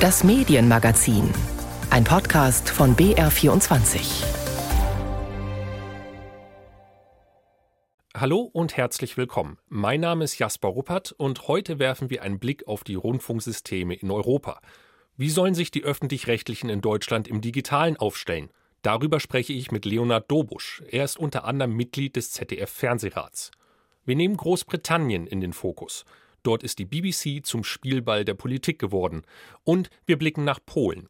Das Medienmagazin. Ein Podcast von BR24. Hallo und herzlich willkommen. Mein Name ist Jasper Ruppert und heute werfen wir einen Blick auf die Rundfunksysteme in Europa. Wie sollen sich die öffentlich-rechtlichen in Deutschland im Digitalen aufstellen? Darüber spreche ich mit Leonard Dobusch. Er ist unter anderem Mitglied des ZDF-Fernsehrats. Wir nehmen Großbritannien in den Fokus. Dort ist die BBC zum Spielball der Politik geworden. Und wir blicken nach Polen.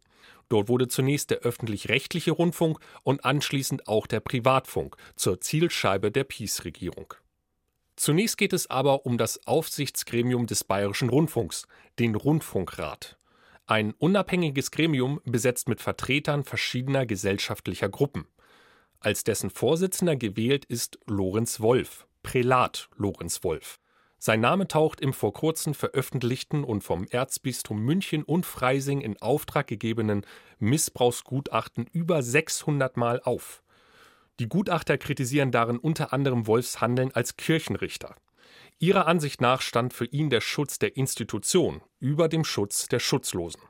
Dort wurde zunächst der öffentlich-rechtliche Rundfunk und anschließend auch der Privatfunk zur Zielscheibe der Peace-Regierung. Zunächst geht es aber um das Aufsichtsgremium des Bayerischen Rundfunks, den Rundfunkrat. Ein unabhängiges Gremium besetzt mit Vertretern verschiedener gesellschaftlicher Gruppen. Als dessen Vorsitzender gewählt ist Lorenz Wolf, Prälat Lorenz Wolf. Sein Name taucht im vor kurzem veröffentlichten und vom Erzbistum München und Freising in Auftrag gegebenen Missbrauchsgutachten über 600 Mal auf. Die Gutachter kritisieren darin unter anderem Wolfs Handeln als Kirchenrichter. Ihrer Ansicht nach stand für ihn der Schutz der Institution über dem Schutz der Schutzlosen.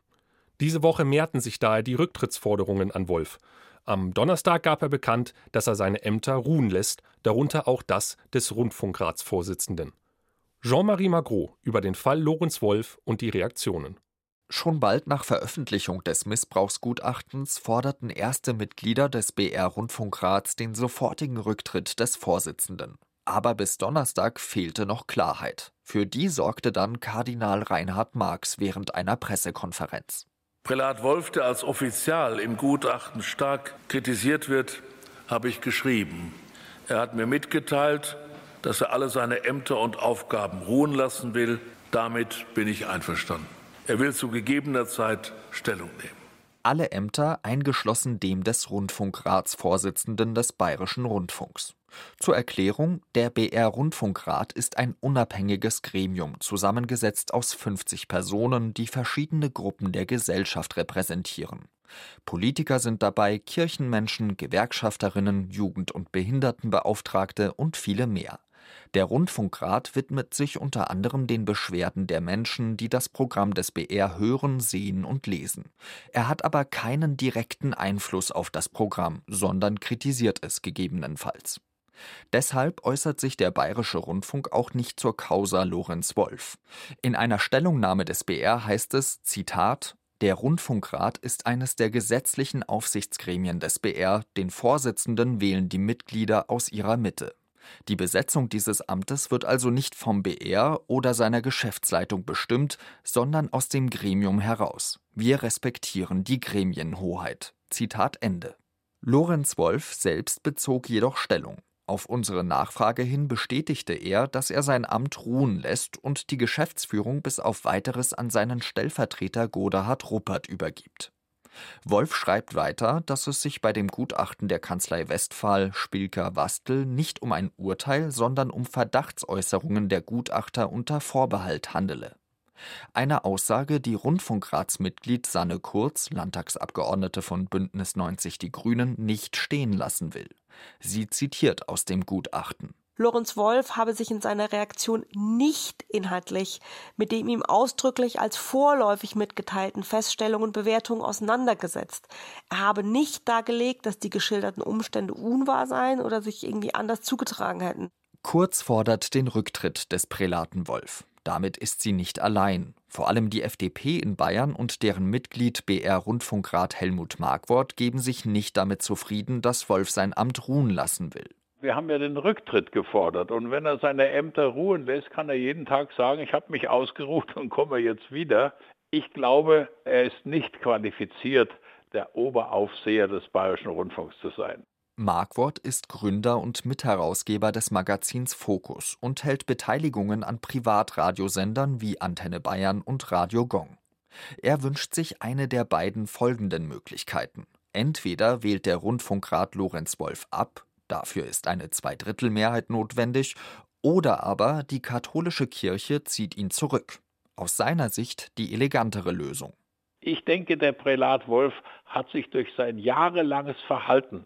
Diese Woche mehrten sich daher die Rücktrittsforderungen an Wolf. Am Donnerstag gab er bekannt, dass er seine Ämter ruhen lässt, darunter auch das des Rundfunkratsvorsitzenden. Jean-Marie Magro über den Fall Lorenz Wolf und die Reaktionen. Schon bald nach Veröffentlichung des Missbrauchsgutachtens forderten erste Mitglieder des BR-Rundfunkrats den sofortigen Rücktritt des Vorsitzenden. Aber bis Donnerstag fehlte noch Klarheit. Für die sorgte dann Kardinal Reinhard Marx während einer Pressekonferenz. Prälat Wolf, der als Offizial im Gutachten stark kritisiert wird, habe ich geschrieben. Er hat mir mitgeteilt, dass er alle seine Ämter und Aufgaben ruhen lassen will. Damit bin ich einverstanden. Er will zu gegebener Zeit Stellung nehmen. Alle Ämter eingeschlossen dem des Rundfunkratsvorsitzenden des Bayerischen Rundfunks. Zur Erklärung, der BR Rundfunkrat ist ein unabhängiges Gremium, zusammengesetzt aus 50 Personen, die verschiedene Gruppen der Gesellschaft repräsentieren. Politiker sind dabei, Kirchenmenschen, Gewerkschafterinnen, Jugend- und Behindertenbeauftragte und viele mehr. Der Rundfunkrat widmet sich unter anderem den Beschwerden der Menschen, die das Programm des BR hören, sehen und lesen. Er hat aber keinen direkten Einfluss auf das Programm, sondern kritisiert es gegebenenfalls. Deshalb äußert sich der Bayerische Rundfunk auch nicht zur Causa Lorenz Wolf. In einer Stellungnahme des BR heißt es, Zitat, der Rundfunkrat ist eines der gesetzlichen Aufsichtsgremien des BR, den Vorsitzenden wählen die Mitglieder aus ihrer Mitte. Die Besetzung dieses Amtes wird also nicht vom BR oder seiner Geschäftsleitung bestimmt, sondern aus dem Gremium heraus. Wir respektieren die Gremienhoheit. Zitat Ende. Lorenz Wolf selbst bezog jedoch Stellung. Auf unsere Nachfrage hin bestätigte er, dass er sein Amt ruhen lässt und die Geschäftsführung bis auf weiteres an seinen Stellvertreter Godehard Ruppert übergibt. Wolf schreibt weiter, dass es sich bei dem Gutachten der Kanzlei Westphal Spilker-Wastel nicht um ein Urteil, sondern um Verdachtsäußerungen der Gutachter unter Vorbehalt handele. Eine Aussage, die Rundfunkratsmitglied Sanne Kurz, Landtagsabgeordnete von Bündnis 90 Die Grünen, nicht stehen lassen will. Sie zitiert aus dem Gutachten. Lorenz Wolf habe sich in seiner Reaktion nicht inhaltlich mit dem ihm ausdrücklich als vorläufig mitgeteilten Feststellungen und Bewertungen auseinandergesetzt. Er habe nicht dargelegt, dass die geschilderten Umstände unwahr seien oder sich irgendwie anders zugetragen hätten. Kurz fordert den Rücktritt des Prälaten Wolf. Damit ist sie nicht allein. Vor allem die FDP in Bayern und deren Mitglied BR Rundfunkrat Helmut Markwort geben sich nicht damit zufrieden, dass Wolf sein Amt ruhen lassen will. Wir haben ja den Rücktritt gefordert. Und wenn er seine Ämter ruhen lässt, kann er jeden Tag sagen, ich habe mich ausgeruht und komme jetzt wieder. Ich glaube, er ist nicht qualifiziert, der Oberaufseher des Bayerischen Rundfunks zu sein. Markwort ist Gründer und Mitherausgeber des Magazins Focus und hält Beteiligungen an Privatradiosendern wie Antenne Bayern und Radio Gong. Er wünscht sich eine der beiden folgenden Möglichkeiten. Entweder wählt der Rundfunkrat Lorenz Wolf ab dafür ist eine Zweidrittelmehrheit notwendig, oder aber die katholische Kirche zieht ihn zurück. Aus seiner Sicht die elegantere Lösung. Ich denke, der Prälat Wolf hat sich durch sein jahrelanges Verhalten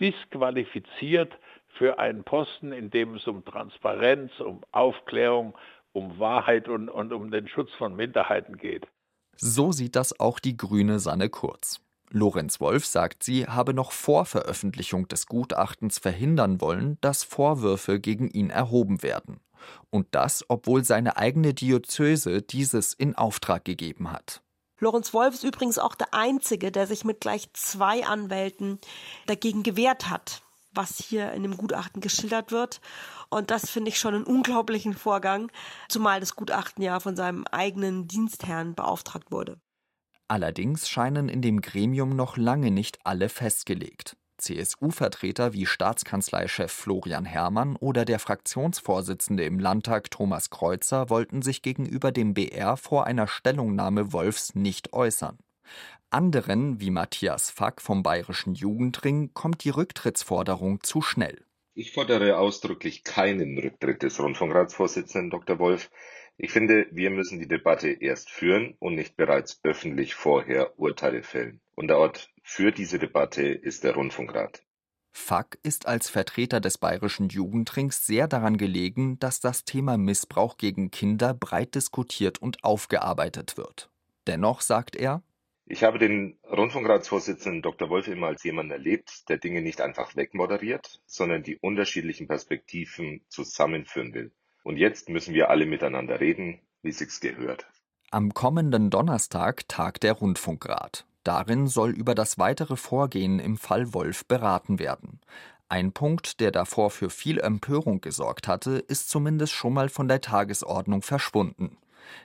disqualifiziert für einen Posten, in dem es um Transparenz, um Aufklärung, um Wahrheit und, und um den Schutz von Minderheiten geht. So sieht das auch die grüne Sanne Kurz. Lorenz Wolf sagt, sie habe noch vor Veröffentlichung des Gutachtens verhindern wollen, dass Vorwürfe gegen ihn erhoben werden. Und das, obwohl seine eigene Diözese dieses in Auftrag gegeben hat. Lorenz Wolf ist übrigens auch der Einzige, der sich mit gleich zwei Anwälten dagegen gewehrt hat, was hier in dem Gutachten geschildert wird. Und das finde ich schon einen unglaublichen Vorgang, zumal das Gutachten ja von seinem eigenen Dienstherrn beauftragt wurde. Allerdings scheinen in dem Gremium noch lange nicht alle festgelegt. CSU-Vertreter wie Staatskanzleichef Florian Herrmann oder der Fraktionsvorsitzende im Landtag Thomas Kreuzer wollten sich gegenüber dem BR vor einer Stellungnahme Wolfs nicht äußern. Anderen, wie Matthias Fack vom Bayerischen Jugendring, kommt die Rücktrittsforderung zu schnell. Ich fordere ausdrücklich keinen Rücktritt des Rundfunkratsvorsitzenden Dr. Wolf. Ich finde, wir müssen die Debatte erst führen und nicht bereits öffentlich vorher Urteile fällen. Und der Ort für diese Debatte ist der Rundfunkrat. Fack ist als Vertreter des bayerischen Jugendrings sehr daran gelegen, dass das Thema Missbrauch gegen Kinder breit diskutiert und aufgearbeitet wird. Dennoch sagt er, ich habe den Rundfunkratsvorsitzenden Dr. Wolf immer als jemanden erlebt, der Dinge nicht einfach wegmoderiert, sondern die unterschiedlichen Perspektiven zusammenführen will. Und jetzt müssen wir alle miteinander reden, wie sich's gehört. Am kommenden Donnerstag tagt der Rundfunkrat. Darin soll über das weitere Vorgehen im Fall Wolf beraten werden. Ein Punkt, der davor für viel Empörung gesorgt hatte, ist zumindest schon mal von der Tagesordnung verschwunden,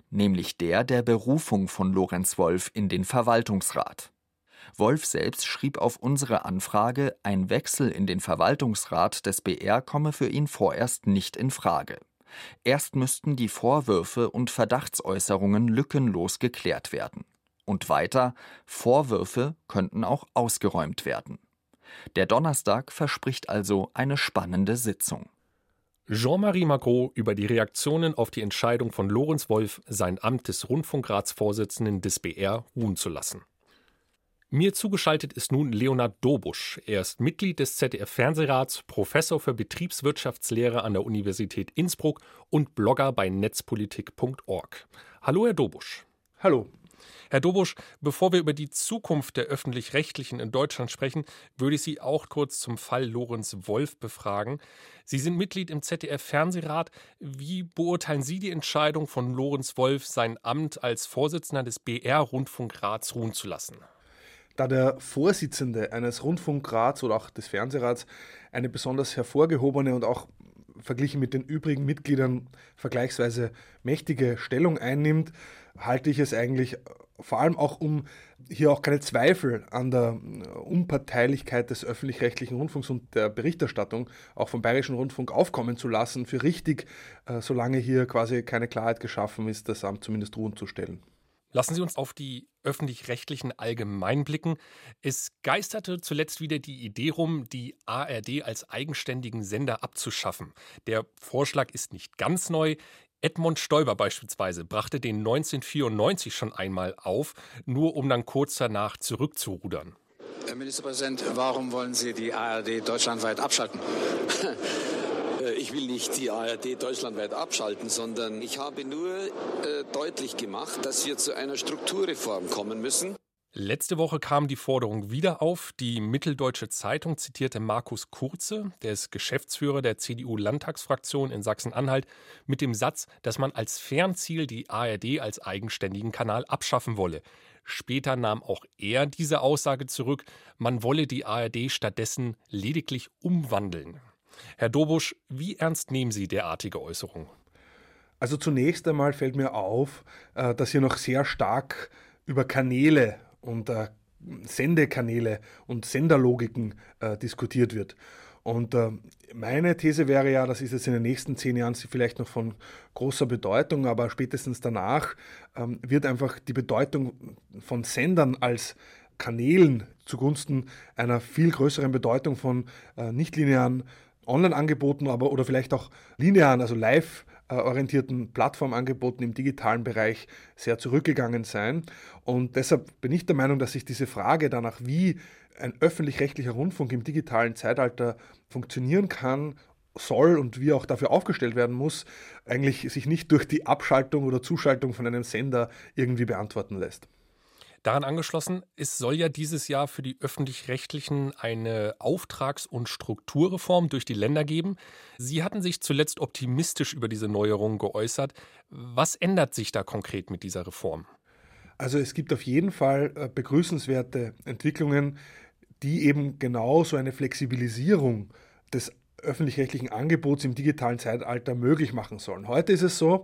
nämlich der der Berufung von Lorenz Wolf in den Verwaltungsrat. Wolf selbst schrieb auf unsere Anfrage, ein Wechsel in den Verwaltungsrat des BR komme für ihn vorerst nicht in Frage. Erst müssten die Vorwürfe und Verdachtsäußerungen lückenlos geklärt werden. Und weiter, Vorwürfe könnten auch ausgeräumt werden. Der Donnerstag verspricht also eine spannende Sitzung. Jean-Marie Magro über die Reaktionen auf die Entscheidung von Lorenz Wolf, sein Amt des Rundfunkratsvorsitzenden des BR ruhen zu lassen. Mir zugeschaltet ist nun Leonhard Dobusch. Er ist Mitglied des ZDF-Fernsehrats, Professor für Betriebswirtschaftslehre an der Universität Innsbruck und Blogger bei netzpolitik.org. Hallo, Herr Dobusch. Hallo. Herr Dobusch, bevor wir über die Zukunft der öffentlich-rechtlichen in Deutschland sprechen, würde ich Sie auch kurz zum Fall Lorenz Wolf befragen. Sie sind Mitglied im ZDF-Fernsehrat. Wie beurteilen Sie die Entscheidung von Lorenz Wolf, sein Amt als Vorsitzender des BR-Rundfunkrats ruhen zu lassen? Da der Vorsitzende eines Rundfunkrats oder auch des Fernsehrats eine besonders hervorgehobene und auch verglichen mit den übrigen Mitgliedern vergleichsweise mächtige Stellung einnimmt, halte ich es eigentlich vor allem auch um hier auch keine Zweifel an der Unparteilichkeit des öffentlich-rechtlichen Rundfunks und der Berichterstattung auch vom Bayerischen Rundfunk aufkommen zu lassen, für richtig, äh, solange hier quasi keine Klarheit geschaffen ist, das Amt zumindest ruhen zu stellen. Lassen Sie uns auf die öffentlich-rechtlichen allgemein blicken. Es geisterte zuletzt wieder die Idee rum, die ARD als eigenständigen Sender abzuschaffen. Der Vorschlag ist nicht ganz neu. Edmund Stoiber beispielsweise brachte den 1994 schon einmal auf, nur um dann kurz danach zurückzurudern. Herr Ministerpräsident, warum wollen Sie die ARD deutschlandweit abschalten? Äh, ich will nicht die ARD deutschlandweit abschalten, sondern ich habe nur äh, deutlich gemacht, dass wir zu einer Strukturreform kommen müssen. Letzte Woche kam die Forderung wieder auf. Die Mitteldeutsche Zeitung zitierte Markus Kurze, der ist Geschäftsführer der CDU-Landtagsfraktion in Sachsen-Anhalt, mit dem Satz, dass man als Fernziel die ARD als eigenständigen Kanal abschaffen wolle. Später nahm auch er diese Aussage zurück, man wolle die ARD stattdessen lediglich umwandeln. Herr Dobusch, wie ernst nehmen Sie derartige Äußerungen? Also zunächst einmal fällt mir auf, äh, dass hier noch sehr stark über Kanäle und äh, Sendekanäle und Senderlogiken äh, diskutiert wird. Und meine These wäre ja, das ist jetzt in den nächsten zehn Jahren vielleicht noch von großer Bedeutung, aber spätestens danach ähm, wird einfach die Bedeutung von Sendern als Kanälen zugunsten einer viel größeren Bedeutung von nichtlinearen Online-Angeboten, aber oder vielleicht auch linearen, also live orientierten Plattformangeboten im digitalen Bereich sehr zurückgegangen sein. Und deshalb bin ich der Meinung, dass sich diese Frage danach, wie ein öffentlich-rechtlicher Rundfunk im digitalen Zeitalter funktionieren kann soll und wie auch dafür aufgestellt werden muss, eigentlich sich nicht durch die Abschaltung oder Zuschaltung von einem Sender irgendwie beantworten lässt. Daran angeschlossen, es soll ja dieses Jahr für die öffentlich-rechtlichen eine Auftrags- und Strukturreform durch die Länder geben. Sie hatten sich zuletzt optimistisch über diese Neuerungen geäußert. Was ändert sich da konkret mit dieser Reform? Also es gibt auf jeden Fall äh, begrüßenswerte Entwicklungen, die eben genau so eine Flexibilisierung des öffentlich-rechtlichen Angebots im digitalen Zeitalter möglich machen sollen. Heute ist es so,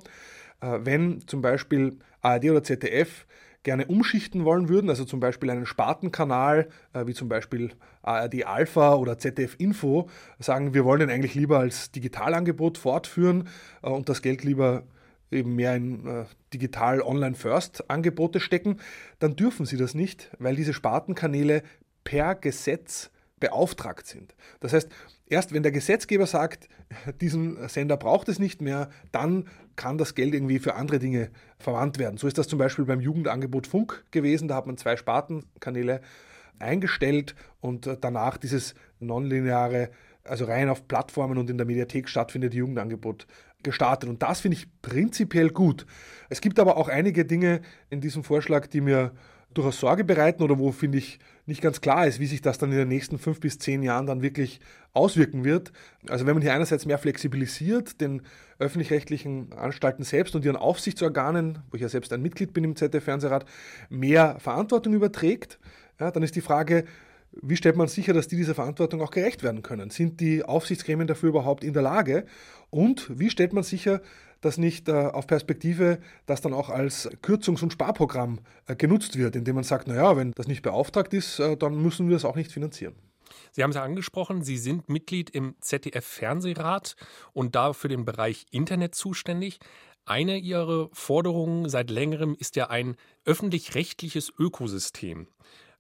äh, wenn zum Beispiel ARD oder ZDF gerne umschichten wollen würden, also zum Beispiel einen Spartenkanal, äh, wie zum Beispiel ARD Alpha oder ZDF Info, sagen, wir wollen den eigentlich lieber als Digitalangebot fortführen äh, und das Geld lieber eben mehr in äh, digital Online First Angebote stecken, dann dürfen sie das nicht, weil diese Spartenkanäle per Gesetz beauftragt sind. Das heißt, erst wenn der Gesetzgeber sagt, diesen Sender braucht es nicht mehr, dann kann das Geld irgendwie für andere Dinge verwandt werden. So ist das zum Beispiel beim Jugendangebot Funk gewesen. Da hat man zwei Spartenkanäle eingestellt und danach dieses nonlineare, also rein auf Plattformen und in der Mediathek stattfindende Jugendangebot gestartet. Und das finde ich prinzipiell gut. Es gibt aber auch einige Dinge in diesem Vorschlag, die mir durchaus Sorge bereiten oder wo, finde ich, nicht ganz klar ist, wie sich das dann in den nächsten fünf bis zehn Jahren dann wirklich auswirken wird. Also wenn man hier einerseits mehr flexibilisiert, den öffentlich-rechtlichen Anstalten selbst und ihren Aufsichtsorganen, wo ich ja selbst ein Mitglied bin im ZDF-Fernsehrat, mehr Verantwortung überträgt, ja, dann ist die Frage, wie stellt man sicher, dass die dieser Verantwortung auch gerecht werden können? Sind die Aufsichtsgremien dafür überhaupt in der Lage? Und wie stellt man sicher, dass nicht äh, auf Perspektive das dann auch als Kürzungs- und Sparprogramm äh, genutzt wird, indem man sagt, naja, wenn das nicht beauftragt ist, äh, dann müssen wir es auch nicht finanzieren. Sie haben es ja angesprochen, Sie sind Mitglied im ZDF-Fernsehrat und da für den Bereich Internet zuständig. Eine Ihrer Forderungen seit längerem ist ja ein öffentlich-rechtliches Ökosystem.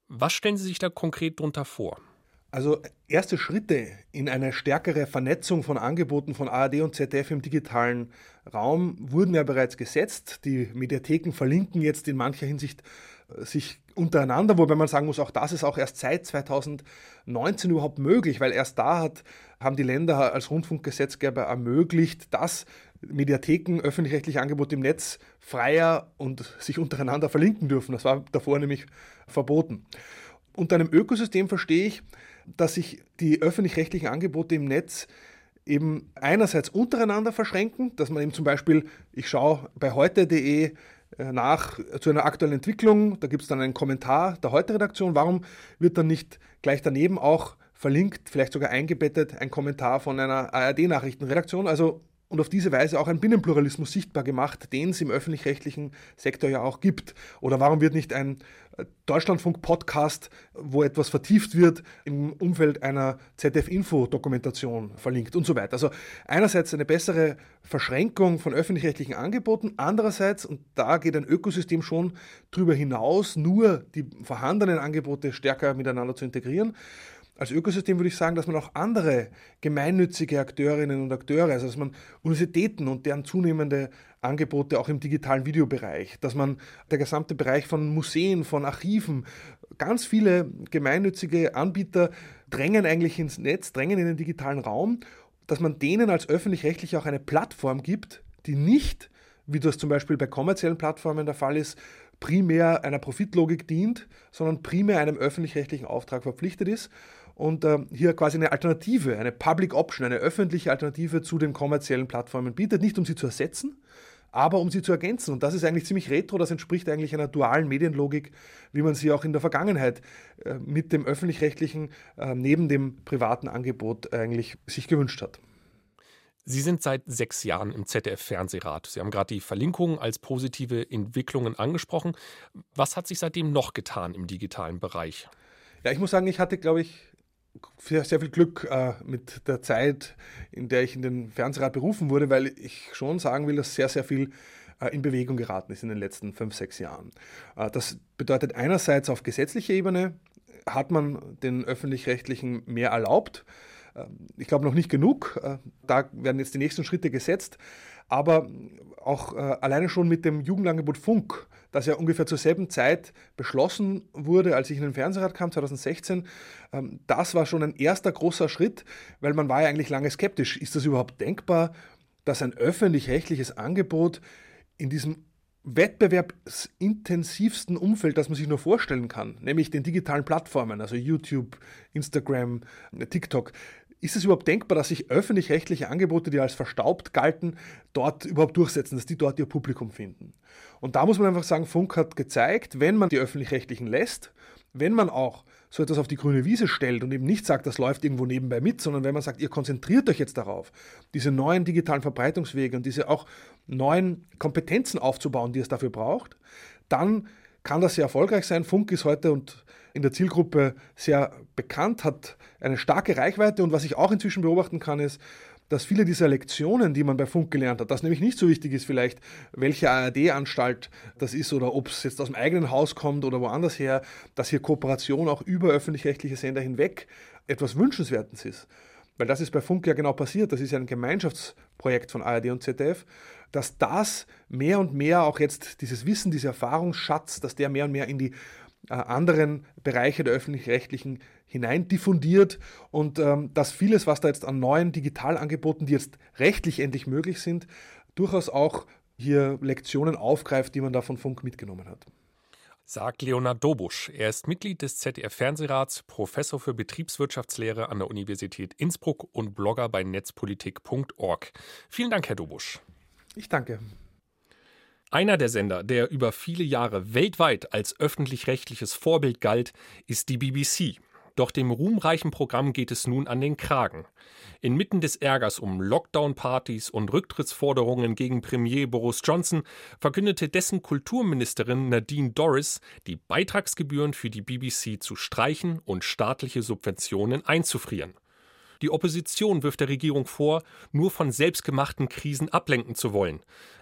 Was stellen Sie sich da konkret darunter vor? Also erste Schritte in eine stärkere Vernetzung von Angeboten von ARD und ZDF im digitalen Raum wurden ja bereits gesetzt. Die Mediatheken verlinken jetzt in mancher Hinsicht äh, sich untereinander, wobei man sagen muss, auch das ist auch erst seit 2019 überhaupt möglich, weil erst da hat, haben die Länder als Rundfunkgesetzgeber ermöglicht, dass Mediatheken öffentlich-rechtliche Angebote im Netz freier und sich untereinander verlinken dürfen. Das war davor nämlich verboten. Unter einem Ökosystem verstehe ich, dass sich die öffentlich-rechtlichen Angebote im Netz eben einerseits untereinander verschränken, dass man eben zum Beispiel, ich schaue bei heute.de äh, nach zu einer aktuellen Entwicklung, da gibt es dann einen Kommentar der Heute-Redaktion, warum wird dann nicht gleich daneben auch verlinkt, vielleicht sogar eingebettet, ein Kommentar von einer ARD-Nachrichtenredaktion, also und auf diese Weise auch ein Binnenpluralismus sichtbar gemacht, den es im öffentlich-rechtlichen Sektor ja auch gibt. Oder warum wird nicht ein äh, Deutschlandfunk-Podcast, wo etwas vertieft wird, im Umfeld einer ZDF-Info-Dokumentation verlinkt und so weiter. Also einerseits eine bessere Verschränkung von öffentlich-rechtlichen Angeboten, andererseits, und da geht ein Ökosystem schon drüber hinaus, nur die vorhandenen Angebote stärker miteinander zu integrieren als Ökosystem würde ich sagen, dass man auch andere gemeinnützige Akteurinnen und Akteure, also dass man Universitäten und deren zunehmende Angebote auch im digitalen Videobereich, dass man der gesamte Bereich von Museen, von Archiven, ganz viele gemeinnützige Anbieter drängen eigentlich ins Netz, drängen in den digitalen Raum, dass man denen als öffentlich-rechtlich auch eine Plattform gibt, die nicht, wie das zum Beispiel bei kommerziellen Plattformen der Fall ist, primär einer Profitlogik dient, sondern primär einem öffentlich-rechtlichen Auftrag verpflichtet ist und äh, hier quasi eine Alternative, eine Public Option, eine öffentliche Alternative zu den kommerziellen Plattformen bietet, nicht um sie zu ersetzen, aber um sie zu ergänzen. Und das ist eigentlich ziemlich retro, das entspricht eigentlich einer dualen Medienlogik, wie man sie auch in der Vergangenheit äh, mit dem öffentlich-rechtlichen äh, neben dem privaten Angebot eigentlich sich gewünscht hat. Sie sind seit sechs Jahren im ZDF-Fernsehrat. Sie haben gerade die Verlinkungen als positive Entwicklungen angesprochen. Was hat sich seitdem noch getan im digitalen Bereich? Ja, ich muss sagen, ich hatte, glaube ich, sehr, sehr viel Glück äh, mit der Zeit, in der ich in den Fernsehrat berufen wurde, weil ich schon sagen will, dass sehr, sehr viel äh, in Bewegung geraten ist in den letzten fünf, sechs Jahren. Äh, das bedeutet einerseits auf gesetzlicher Ebene hat man den öffentlich-rechtlichen mehr erlaubt. Ähm, ich glaube noch nicht genug. Äh, da werden jetzt die nächsten Schritte gesetzt. Aber auch äh, alleine schon mit dem Jugendangebot Funk, das ja ungefähr zur selben Zeit beschlossen wurde, als ich in den Fernsehrat kam, 2016, ähm, das war schon ein erster großer Schritt, weil man war ja eigentlich lange skeptisch. Ist das überhaupt denkbar, dass ein öffentlich-rechtliches Angebot in diesem wettbewerbsintensivsten Umfeld, das man sich nur vorstellen kann, nämlich den digitalen Plattformen, also YouTube, Instagram, TikTok. Ist es überhaupt denkbar, dass sich öffentlich-rechtliche Angebote, die als verstaubt galten, dort überhaupt durchsetzen, dass die dort ihr Publikum finden? Und da muss man einfach sagen, Funk hat gezeigt, wenn man die öffentlich-rechtlichen lässt, wenn man auch so etwas auf die grüne Wiese stellt und eben nicht sagt, das läuft irgendwo nebenbei mit, sondern wenn man sagt, ihr konzentriert euch jetzt darauf, diese neuen digitalen Verbreitungswege und diese auch neuen Kompetenzen aufzubauen, die es dafür braucht, dann kann das sehr erfolgreich sein. Funk ist heute und in der Zielgruppe sehr bekannt, hat eine starke Reichweite und was ich auch inzwischen beobachten kann, ist, dass viele dieser Lektionen, die man bei Funk gelernt hat, dass nämlich nicht so wichtig ist vielleicht, welche ARD-Anstalt das ist oder ob es jetzt aus dem eigenen Haus kommt oder woanders her, dass hier Kooperation auch über öffentlich-rechtliche Sender hinweg etwas Wünschenswertes ist. Weil das ist bei Funk ja genau passiert. Das ist ja ein Gemeinschaftsprojekt von ARD und ZDF, dass das mehr und mehr auch jetzt dieses Wissen, dieser Erfahrungsschatz, dass der mehr und mehr in die äh, anderen Bereiche der öffentlich-rechtlichen hinein diffundiert und ähm, dass vieles, was da jetzt an neuen Digitalangeboten, die jetzt rechtlich endlich möglich sind, durchaus auch hier Lektionen aufgreift, die man da von Funk mitgenommen hat. Sagt Leonard Dobusch. Er ist Mitglied des ZDF-Fernsehrats, Professor für Betriebswirtschaftslehre an der Universität Innsbruck und Blogger bei netzpolitik.org. Vielen Dank, Herr Dobusch. Ich danke. Einer der Sender, der über viele Jahre weltweit als öffentlich-rechtliches Vorbild galt, ist die BBC. Doch dem ruhmreichen Programm geht es nun an den Kragen. Inmitten des Ärgers um Lockdown-Partys und Rücktrittsforderungen gegen Premier Boris Johnson verkündete dessen Kulturministerin Nadine Dorris, die Beitragsgebühren für die BBC zu streichen und staatliche Subventionen einzufrieren. Die Opposition wirft der Regierung vor, nur von selbstgemachten Krisen ablenken zu wollen.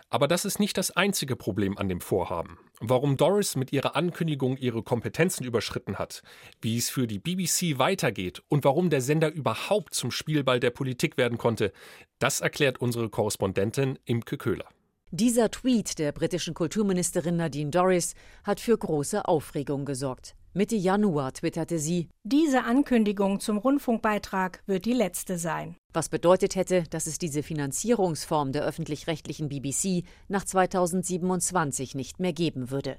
Aber das ist nicht das einzige Problem an dem Vorhaben. Warum Doris mit ihrer Ankündigung ihre Kompetenzen überschritten hat, wie es für die BBC weitergeht und warum der Sender überhaupt zum Spielball der Politik werden konnte, das erklärt unsere Korrespondentin Imke Köhler. Dieser Tweet der britischen Kulturministerin Nadine Dorris hat für große Aufregung gesorgt. Mitte Januar twitterte sie: Diese Ankündigung zum Rundfunkbeitrag wird die letzte sein. Was bedeutet hätte, dass es diese Finanzierungsform der öffentlich-rechtlichen BBC nach 2027 nicht mehr geben würde.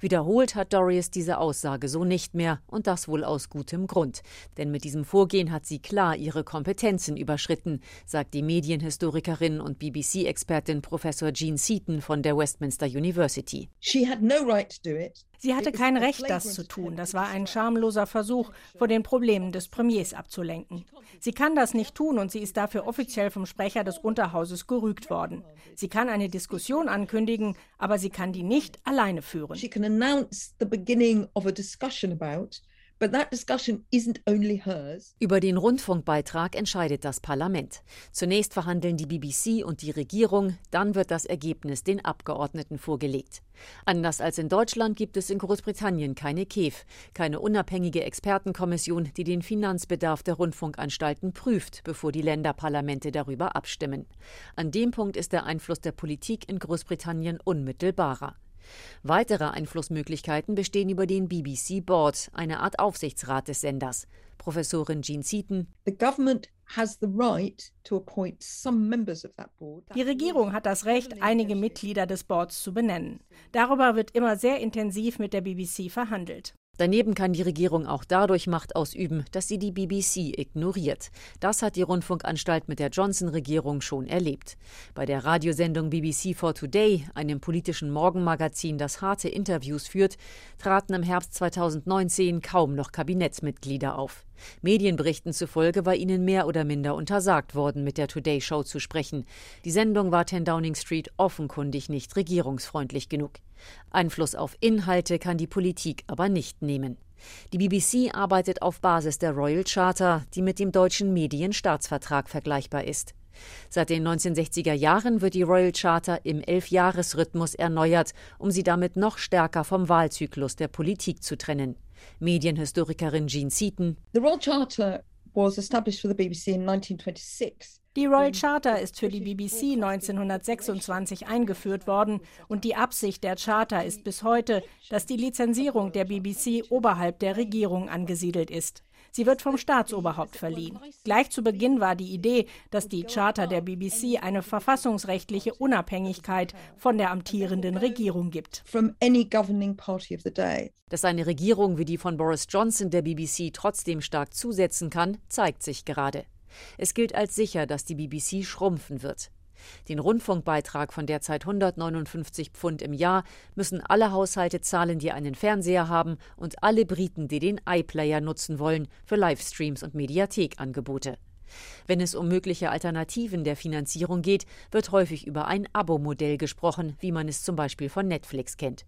Wiederholt hat Dorius diese Aussage so nicht mehr und das wohl aus gutem Grund. Denn mit diesem Vorgehen hat sie klar ihre Kompetenzen überschritten, sagt die Medienhistorikerin und BBC-Expertin Professor Jean Seaton von der Westminster University. She had no right to do it. Sie hatte kein Recht, das zu tun. Das war ein schamloser Versuch, vor den Problemen des Premiers abzulenken. Sie kann das nicht tun und sie ist dafür offiziell vom Sprecher des Unterhauses gerügt worden. Sie kann eine Diskussion ankündigen, aber sie kann die nicht alleine führen. She can announce the beginning of a discussion about über den Rundfunkbeitrag entscheidet das Parlament. Zunächst verhandeln die BBC und die Regierung, dann wird das Ergebnis den Abgeordneten vorgelegt. Anders als in Deutschland gibt es in Großbritannien keine KEF, keine unabhängige Expertenkommission, die den Finanzbedarf der Rundfunkanstalten prüft, bevor die Länderparlamente darüber abstimmen. An dem Punkt ist der Einfluss der Politik in Großbritannien unmittelbarer. Weitere Einflussmöglichkeiten bestehen über den BBC Board, eine Art Aufsichtsrat des Senders. Professorin Jean Seaton. Die Regierung hat das Recht, einige Mitglieder des Boards zu benennen. Darüber wird immer sehr intensiv mit der BBC verhandelt. Daneben kann die Regierung auch dadurch Macht ausüben, dass sie die BBC ignoriert. Das hat die Rundfunkanstalt mit der Johnson-Regierung schon erlebt. Bei der Radiosendung BBC for Today, einem politischen Morgenmagazin, das harte Interviews führt, traten im Herbst 2019 kaum noch Kabinettsmitglieder auf. Medienberichten zufolge war ihnen mehr oder minder untersagt worden, mit der Today Show zu sprechen. Die Sendung war 10 Downing Street offenkundig nicht regierungsfreundlich genug. Einfluss auf Inhalte kann die Politik aber nicht nehmen. Die BBC arbeitet auf Basis der Royal Charter, die mit dem deutschen Medienstaatsvertrag vergleichbar ist. Seit den 1960er Jahren wird die Royal Charter im Elfjahresrhythmus erneuert, um sie damit noch stärker vom Wahlzyklus der Politik zu trennen. Medienhistorikerin Jean Seaton. The Royal Charter was established for the BBC in 1926. Die Royal Charter ist für die BBC 1926 eingeführt worden und die Absicht der Charter ist bis heute, dass die Lizenzierung der BBC oberhalb der Regierung angesiedelt ist. Sie wird vom Staatsoberhaupt verliehen. Gleich zu Beginn war die Idee, dass die Charter der BBC eine verfassungsrechtliche Unabhängigkeit von der amtierenden Regierung gibt. Dass eine Regierung wie die von Boris Johnson der BBC trotzdem stark zusetzen kann, zeigt sich gerade. Es gilt als sicher, dass die BBC schrumpfen wird. Den Rundfunkbeitrag von derzeit 159 Pfund im Jahr müssen alle Haushalte zahlen, die einen Fernseher haben und alle Briten, die den iPlayer nutzen wollen für Livestreams und Mediathekangebote. Wenn es um mögliche Alternativen der Finanzierung geht, wird häufig über ein Abo-Modell gesprochen, wie man es zum Beispiel von Netflix kennt.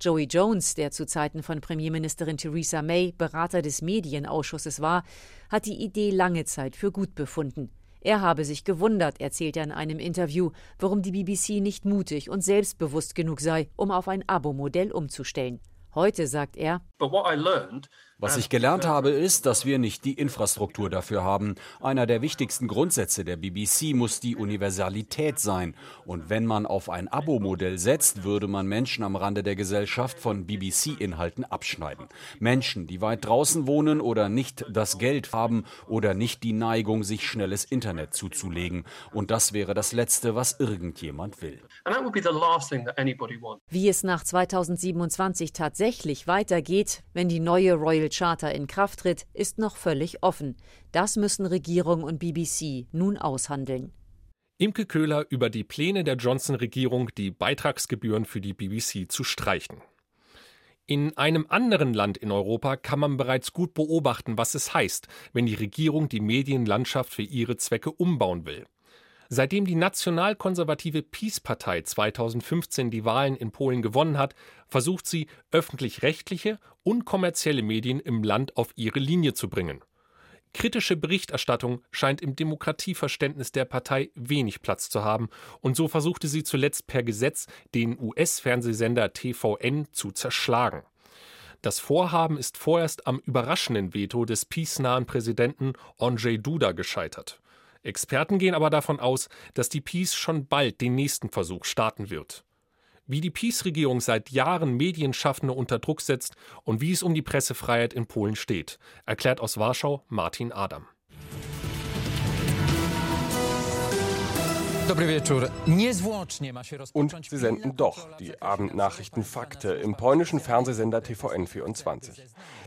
Joey Jones, der zu Zeiten von Premierministerin Theresa May Berater des Medienausschusses war, hat die Idee lange Zeit für gut befunden. Er habe sich gewundert, erzählt er in einem Interview, warum die BBC nicht mutig und selbstbewusst genug sei, um auf ein Abo-Modell umzustellen. Heute sagt er, was ich gelernt habe, ist, dass wir nicht die Infrastruktur dafür haben. Einer der wichtigsten Grundsätze der BBC muss die Universalität sein. Und wenn man auf ein Abo-Modell setzt, würde man Menschen am Rande der Gesellschaft von BBC-Inhalten abschneiden. Menschen, die weit draußen wohnen oder nicht das Geld haben oder nicht die Neigung, sich schnelles Internet zuzulegen. Und das wäre das Letzte, was irgendjemand will. Wie es nach 2027 tatsächlich weitergeht, wenn die neue Royal Charter in Kraft tritt, ist noch völlig offen. Das müssen Regierung und BBC nun aushandeln. Imke Köhler über die Pläne der Johnson-Regierung, die Beitragsgebühren für die BBC zu streichen. In einem anderen Land in Europa kann man bereits gut beobachten, was es heißt, wenn die Regierung die Medienlandschaft für ihre Zwecke umbauen will. Seitdem die nationalkonservative Peace-Partei 2015 die Wahlen in Polen gewonnen hat, versucht sie, öffentlich-rechtliche und kommerzielle Medien im Land auf ihre Linie zu bringen. Kritische Berichterstattung scheint im Demokratieverständnis der Partei wenig Platz zu haben, und so versuchte sie zuletzt per Gesetz, den US-Fernsehsender TVN zu zerschlagen. Das Vorhaben ist vorerst am überraschenden Veto des peace-nahen Präsidenten Andrzej Duda gescheitert. Experten gehen aber davon aus, dass die Peace schon bald den nächsten Versuch starten wird. Wie die Peace-Regierung seit Jahren Medienschaffende unter Druck setzt und wie es um die Pressefreiheit in Polen steht, erklärt aus Warschau Martin Adam. Und sie senden doch die Abendnachrichten Fakte im polnischen Fernsehsender TVN24.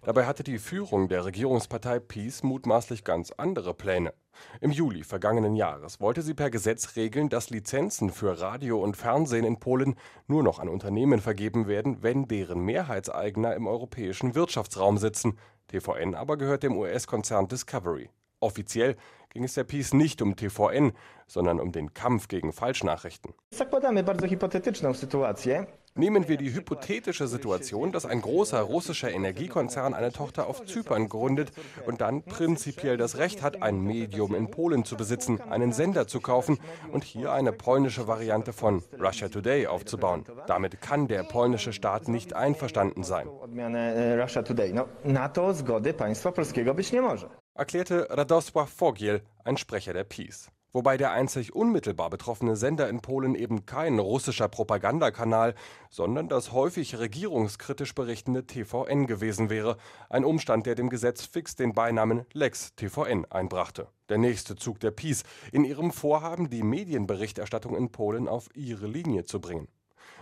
Dabei hatte die Führung der Regierungspartei PiS mutmaßlich ganz andere Pläne. Im Juli vergangenen Jahres wollte sie per Gesetz regeln, dass Lizenzen für Radio und Fernsehen in Polen nur noch an Unternehmen vergeben werden, wenn deren Mehrheitseigner im europäischen Wirtschaftsraum sitzen. TVN aber gehört dem US-Konzern Discovery. Offiziell ging es der Peace nicht um TVN, sondern um den Kampf gegen Falschnachrichten. Nehmen wir die hypothetische Situation, dass ein großer russischer Energiekonzern eine Tochter auf Zypern gründet und dann prinzipiell das Recht hat, ein Medium in Polen zu besitzen, einen Sender zu kaufen und hier eine polnische Variante von Russia Today aufzubauen. Damit kann der polnische Staat nicht einverstanden sein. Erklärte Radosław Fogiel, ein Sprecher der Peace wobei der einzig unmittelbar betroffene Sender in Polen eben kein russischer Propagandakanal, sondern das häufig regierungskritisch berichtende TVN gewesen wäre, ein Umstand, der dem Gesetz fix den Beinamen Lex TVN einbrachte. Der nächste Zug der Peace in ihrem Vorhaben, die Medienberichterstattung in Polen auf ihre Linie zu bringen.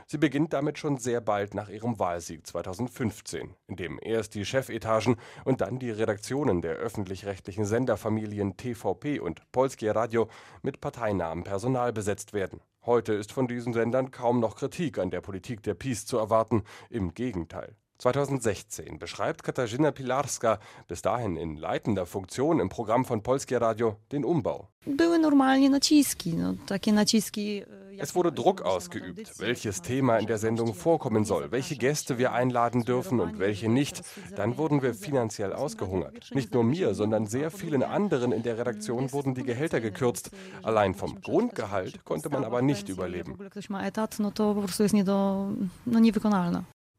Sie beginnt damit schon sehr bald nach ihrem Wahlsieg 2015, in dem erst die Chefetagen und dann die Redaktionen der öffentlich-rechtlichen Senderfamilien TVP und Polskie Radio mit parteinahem Personal besetzt werden. Heute ist von diesen Sendern kaum noch Kritik an der Politik der PiS zu erwarten, im Gegenteil. 2016 beschreibt Katarzyna Pilarska, bis dahin in leitender Funktion im Programm von Polskie Radio, den Umbau. Es wurde Druck ausgeübt, welches Thema in der Sendung vorkommen soll, welche Gäste wir einladen dürfen und welche nicht. Dann wurden wir finanziell ausgehungert. Nicht nur mir, sondern sehr vielen anderen in der Redaktion wurden die Gehälter gekürzt. Allein vom Grundgehalt konnte man aber nicht überleben.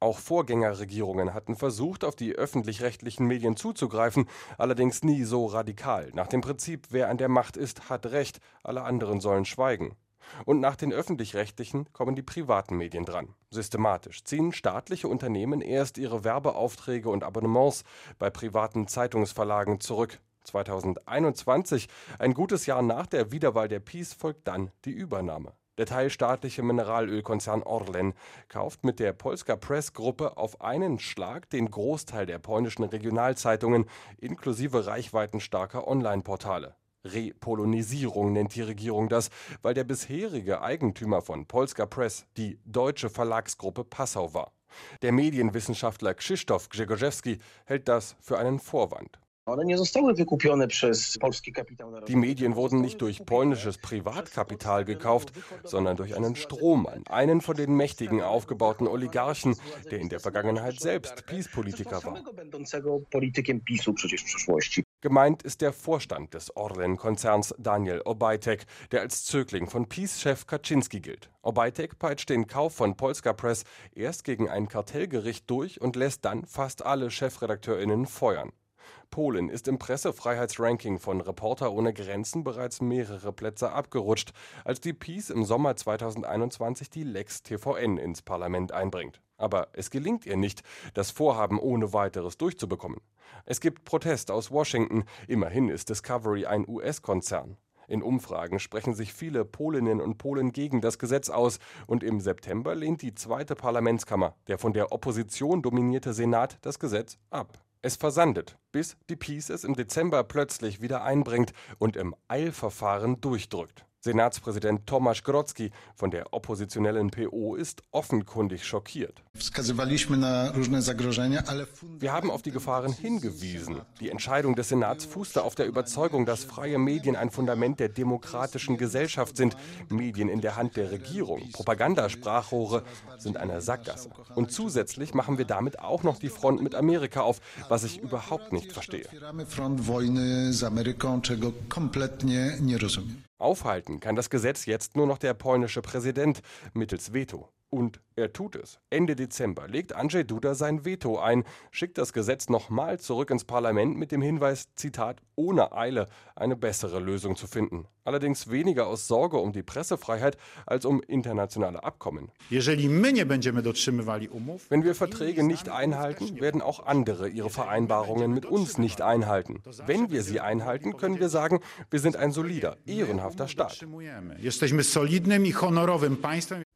Auch Vorgängerregierungen hatten versucht, auf die öffentlich-rechtlichen Medien zuzugreifen, allerdings nie so radikal, nach dem Prinzip, wer an der Macht ist, hat Recht, alle anderen sollen schweigen. Und nach den öffentlich-rechtlichen kommen die privaten Medien dran. Systematisch ziehen staatliche Unternehmen erst ihre Werbeaufträge und Abonnements bei privaten Zeitungsverlagen zurück. 2021, ein gutes Jahr nach der Wiederwahl der Peace, folgt dann die Übernahme. Der teilstaatliche Mineralölkonzern Orlen kauft mit der Polska Press Gruppe auf einen Schlag den Großteil der polnischen Regionalzeitungen inklusive reichweitenstarker Online-Portale. Repolonisierung nennt die Regierung das, weil der bisherige Eigentümer von Polska Press die deutsche Verlagsgruppe Passau war. Der Medienwissenschaftler Krzysztof Grzegorzewski hält das für einen Vorwand. Die Medien wurden nicht durch polnisches Privatkapital gekauft, sondern durch einen Strohmann, einen von den mächtigen aufgebauten Oligarchen, der in der Vergangenheit selbst Peace-Politiker war. Gemeint ist der Vorstand des Orlen-Konzerns Daniel Obajtek, der als Zögling von Peace-Chef Kaczynski gilt. Obajtek peitscht den Kauf von Polska Press erst gegen ein Kartellgericht durch und lässt dann fast alle ChefredakteurInnen feuern. Polen ist im Pressefreiheitsranking von Reporter ohne Grenzen bereits mehrere Plätze abgerutscht, als die Peace im Sommer 2021 die Lex TVN ins Parlament einbringt. Aber es gelingt ihr nicht, das Vorhaben ohne weiteres durchzubekommen. Es gibt Protest aus Washington, immerhin ist Discovery ein US-Konzern. In Umfragen sprechen sich viele Polinnen und Polen gegen das Gesetz aus und im September lehnt die zweite Parlamentskammer, der von der Opposition dominierte Senat, das Gesetz ab. Es versandet, bis die Peace es im Dezember plötzlich wieder einbringt und im Eilverfahren durchdrückt. Senatspräsident Tomasz Grodzki von der oppositionellen PO ist offenkundig schockiert. Wir haben auf die Gefahren hingewiesen. Die Entscheidung des Senats fußte auf der Überzeugung, dass freie Medien ein Fundament der demokratischen Gesellschaft sind. Medien in der Hand der Regierung, Propagandasprachrohre sind eine Sackgasse. Und zusätzlich machen wir damit auch noch die Front mit Amerika auf, was ich überhaupt nicht verstehe. Aufhalten kann das Gesetz jetzt nur noch der polnische Präsident mittels Veto. Und er tut es. Ende Dezember legt Andrzej Duda sein Veto ein, schickt das Gesetz nochmal zurück ins Parlament mit dem Hinweis, Zitat, ohne Eile eine bessere Lösung zu finden. Allerdings weniger aus Sorge um die Pressefreiheit als um internationale Abkommen. Wenn wir Verträge nicht einhalten, werden auch andere ihre Vereinbarungen mit uns nicht einhalten. Wenn wir sie einhalten, können wir sagen, wir sind ein solider, ehrenhafter Staat.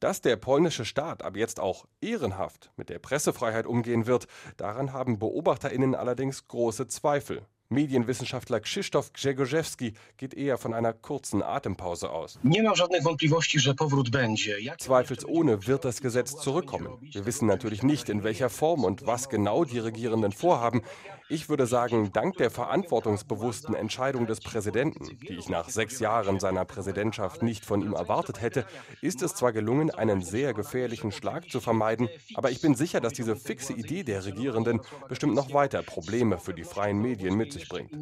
Dass der polnische Staat ab jetzt auch ehrenhaft mit der Pressefreiheit umgehen wird, daran haben BeobachterInnen allerdings große Zweifel. Medienwissenschaftler Krzysztof Grzegorzewski geht eher von einer kurzen Atempause aus. Zweifelsohne wird das Gesetz zurückkommen. Wir wissen natürlich nicht, in welcher Form und was genau die Regierenden vorhaben. Ich würde sagen, dank der verantwortungsbewussten Entscheidung des Präsidenten, die ich nach sechs Jahren seiner Präsidentschaft nicht von ihm erwartet hätte, ist es zwar gelungen, einen sehr gefährlichen Schlag zu vermeiden, aber ich bin sicher, dass diese fixe Idee der Regierenden bestimmt noch weiter Probleme für die freien Medien mit sich bringt.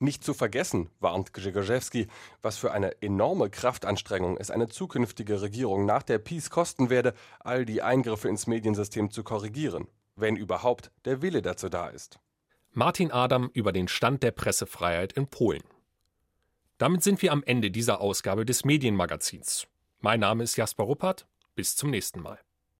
Nicht zu vergessen, warnt Grzegorzewski, was für eine enorme Kraftanstrengung es eine zukünftige Regierung nach der Peace kosten werde, all die Eingriffe ins Mediensystem zu korrigieren wenn überhaupt der Wille dazu da ist. Martin Adam über den Stand der Pressefreiheit in Polen. Damit sind wir am Ende dieser Ausgabe des Medienmagazins. Mein Name ist Jasper Ruppert. Bis zum nächsten Mal.